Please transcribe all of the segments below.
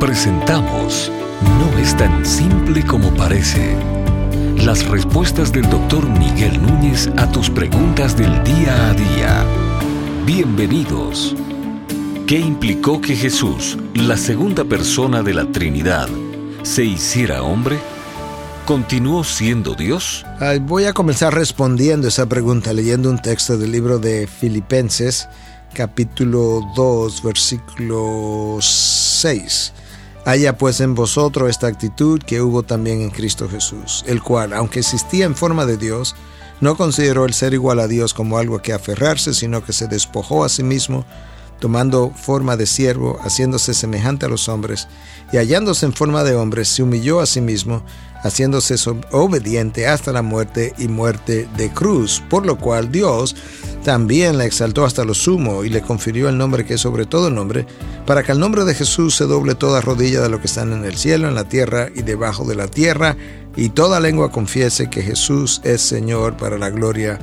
Presentamos No es tan simple como parece. Las respuestas del doctor Miguel Núñez a tus preguntas del día a día. Bienvenidos. ¿Qué implicó que Jesús, la segunda persona de la Trinidad, se hiciera hombre? ¿Continuó siendo Dios? voy a comenzar respondiendo esa pregunta leyendo un texto del libro de Filipenses, capítulo 2, versículo 6. Haya pues en vosotros esta actitud que hubo también en Cristo Jesús, el cual, aunque existía en forma de Dios, no consideró el ser igual a Dios como algo que aferrarse, sino que se despojó a sí mismo, tomando forma de siervo, haciéndose semejante a los hombres, y hallándose en forma de hombre, se humilló a sí mismo, haciéndose obediente hasta la muerte y muerte de cruz, por lo cual Dios también la exaltó hasta lo sumo y le confirió el nombre que es sobre todo nombre, para que al nombre de Jesús se doble toda rodilla de lo que están en el cielo, en la tierra y debajo de la tierra, y toda lengua confiese que Jesús es Señor para la gloria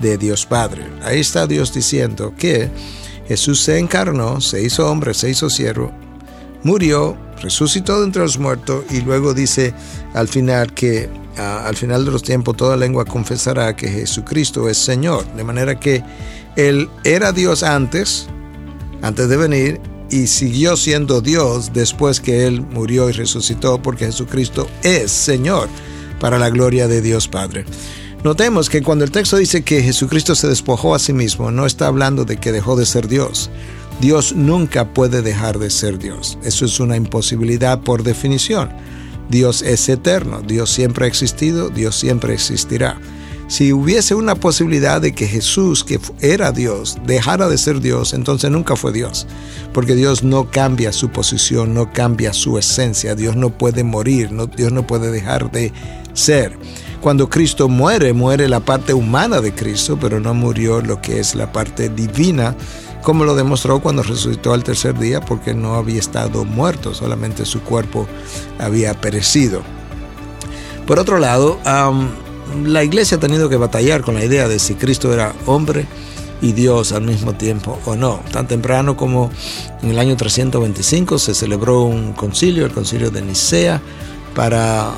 de Dios Padre. Ahí está Dios diciendo que Jesús se encarnó, se hizo hombre, se hizo siervo, murió, resucitó de entre los muertos y luego dice al final que al final de los tiempos toda lengua confesará que Jesucristo es Señor. De manera que Él era Dios antes, antes de venir, y siguió siendo Dios después que Él murió y resucitó, porque Jesucristo es Señor para la gloria de Dios Padre. Notemos que cuando el texto dice que Jesucristo se despojó a sí mismo, no está hablando de que dejó de ser Dios. Dios nunca puede dejar de ser Dios. Eso es una imposibilidad por definición. Dios es eterno, Dios siempre ha existido, Dios siempre existirá. Si hubiese una posibilidad de que Jesús, que era Dios, dejara de ser Dios, entonces nunca fue Dios, porque Dios no cambia su posición, no cambia su esencia, Dios no puede morir, Dios no puede dejar de ser. Cuando Cristo muere, muere la parte humana de Cristo, pero no murió lo que es la parte divina como lo demostró cuando resucitó al tercer día porque no había estado muerto, solamente su cuerpo había perecido. Por otro lado, la iglesia ha tenido que batallar con la idea de si Cristo era hombre y Dios al mismo tiempo o no. Tan temprano como en el año 325 se celebró un concilio, el concilio de Nicea, para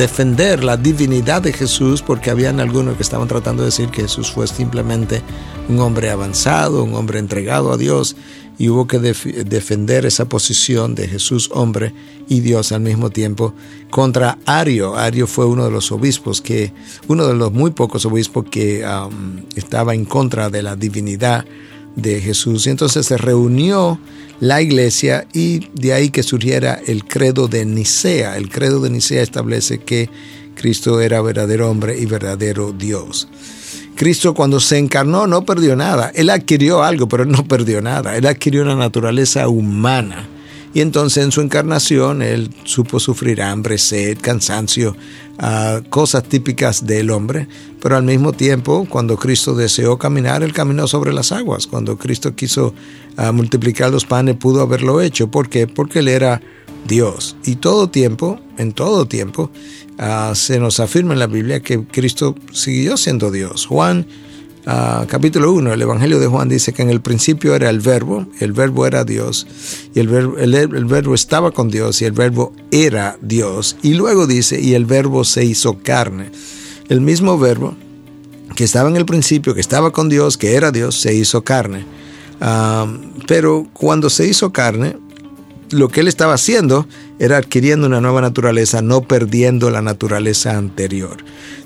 defender la divinidad de Jesús porque habían algunos que estaban tratando de decir que Jesús fue simplemente un hombre avanzado, un hombre entregado a Dios y hubo que defender esa posición de Jesús hombre y Dios al mismo tiempo contra Ario. Ario fue uno de los obispos que, uno de los muy pocos obispos que um, estaba en contra de la divinidad de Jesús. Y entonces se reunió la iglesia y de ahí que surgiera el credo de Nicea. El credo de Nicea establece que Cristo era verdadero hombre y verdadero Dios. Cristo cuando se encarnó no perdió nada. Él adquirió algo, pero no perdió nada. Él adquirió una naturaleza humana y entonces en su encarnación él supo sufrir hambre, sed, cansancio, ah, cosas típicas del hombre, pero al mismo tiempo cuando Cristo deseó caminar, él caminó sobre las aguas. Cuando Cristo quiso ah, multiplicar los panes, pudo haberlo hecho. ¿Por qué? Porque él era Dios. Y todo tiempo, en todo tiempo, ah, se nos afirma en la Biblia que Cristo siguió siendo Dios. Juan capítulo 1, el Evangelio de Juan dice que en el principio era el verbo, el verbo era Dios, y el verbo, estaba con Dios, y el verbo era Dios. Y luego dice, y el verbo se hizo carne. El mismo verbo que estaba en el principio, que estaba con Dios, que era Dios, se hizo carne. pero cuando se hizo carne, lo que él estaba haciendo era adquiriendo una nueva naturaleza, no perdiendo la naturaleza anterior.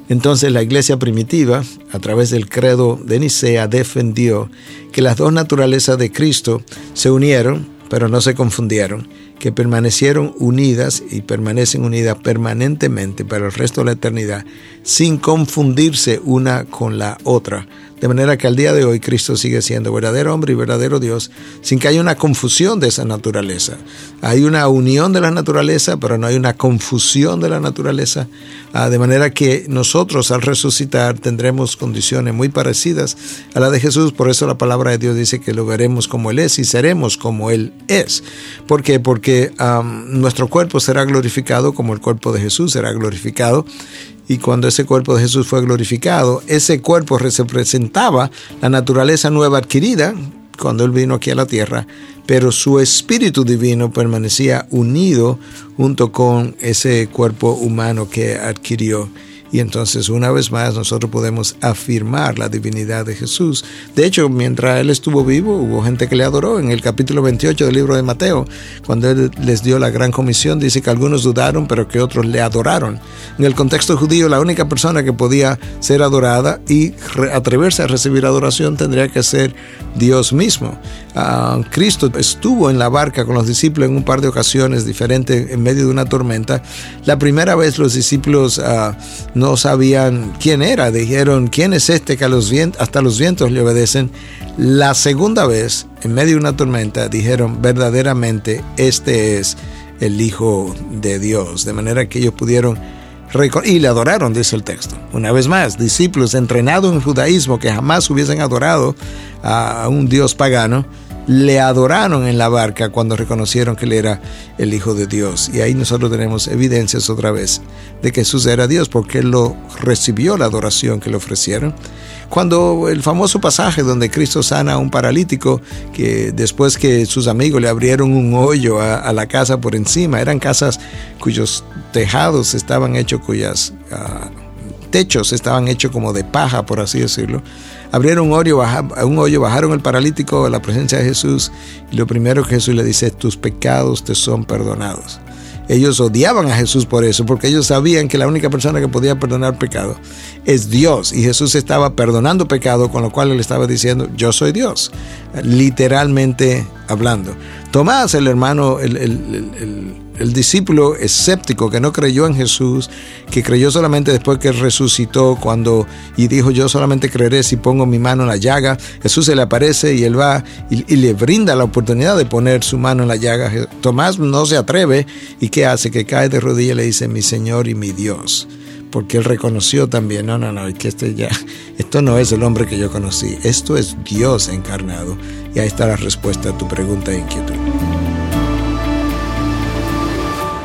Entonces la iglesia primitiva, a través del credo de Nicea, defendió que las dos naturalezas de Cristo se unieron, pero no se confundieron, que permanecieron unidas y permanecen unidas permanentemente para el resto de la eternidad, sin confundirse una con la otra, de manera que al día de hoy Cristo sigue siendo verdadero hombre y verdadero Dios, sin que haya una confusión de esa naturaleza. Hay una unión de la naturaleza, pero no hay una confusión de la naturaleza. Ah, de manera que nosotros al resucitar tendremos condiciones muy parecidas a la de Jesús. Por eso la palabra de Dios dice que lo veremos como Él es y seremos como Él es. ¿Por qué? Porque nuestro cuerpo será glorificado como el cuerpo de Jesús será glorificado y cuando ese cuerpo de Jesús fue glorificado, ese cuerpo representaba la naturaleza nueva adquirida cuando Él vino aquí a la tierra, pero su espíritu divino permanecía unido junto con ese cuerpo humano que adquirió y entonces una vez más nosotros podemos afirmar la divinidad de Jesús. De hecho, mientras Él estuvo vivo, hubo gente que le adoró. En el capítulo 28 del libro de Mateo, cuando Él les dio la gran comisión, dice que algunos dudaron, pero que otros le adoraron. En el contexto judío, la única persona que podía ser adorada y atreverse a recibir adoración tendría que ser Dios mismo. Ah, Cristo estuvo en la barca con los discípulos en un par de ocasiones diferentes en medio de una tormenta. La primera vez los discípulos no sabían quién era. Dijeron, ¿quién es este que a los vientos, hasta los vientos le obedecen? La segunda vez, en medio de una tormenta, dijeron, verdaderamente, este es el Hijo de Dios. De manera que ellos pudieron y le adoraron, dice el texto. Una vez más, discípulos entrenados en judaísmo que jamás hubiesen adorado a un Dios pagano, le adoraron en la barca cuando reconocieron que él era el Hijo de Dios. Y ahí nosotros tenemos evidencias otra vez de que Jesús era Dios porque él lo recibió la adoración que le ofrecieron. Cuando el famoso pasaje donde Cristo sana a un paralítico, que después que sus amigos le abrieron un hoyo a, la casa por encima, eran casas cuyos tejados estaban hechos, cuyas... Ah, techos estaban hechos como de paja, por así decirlo. Abrieron un hoyo, un bajaron el paralítico a la presencia de Jesús y lo primero que Jesús le dice, tus pecados te son perdonados. Ellos odiaban a Jesús por eso, porque ellos sabían que la única persona que podía perdonar pecado es Dios. Y Jesús estaba perdonando pecado, con lo cual él estaba diciendo, yo soy Dios, literalmente hablando. Tomás, el hermano, el, el, discípulo escéptico que no creyó en Jesús, que creyó solamente después que resucitó cuando y dijo yo solamente creeré si pongo mi mano en la llaga, Jesús se le aparece y él va y, le brinda la oportunidad de poner su mano en la llaga. Tomás no se atreve y ¿qué hace? Que cae de rodillas y le dice mi Señor y mi Dios porque él reconoció también, no, no, no, que este ya, esto no es el hombre que yo conocí, esto es Dios encarnado. Y ahí está la respuesta a tu pregunta e inquietud.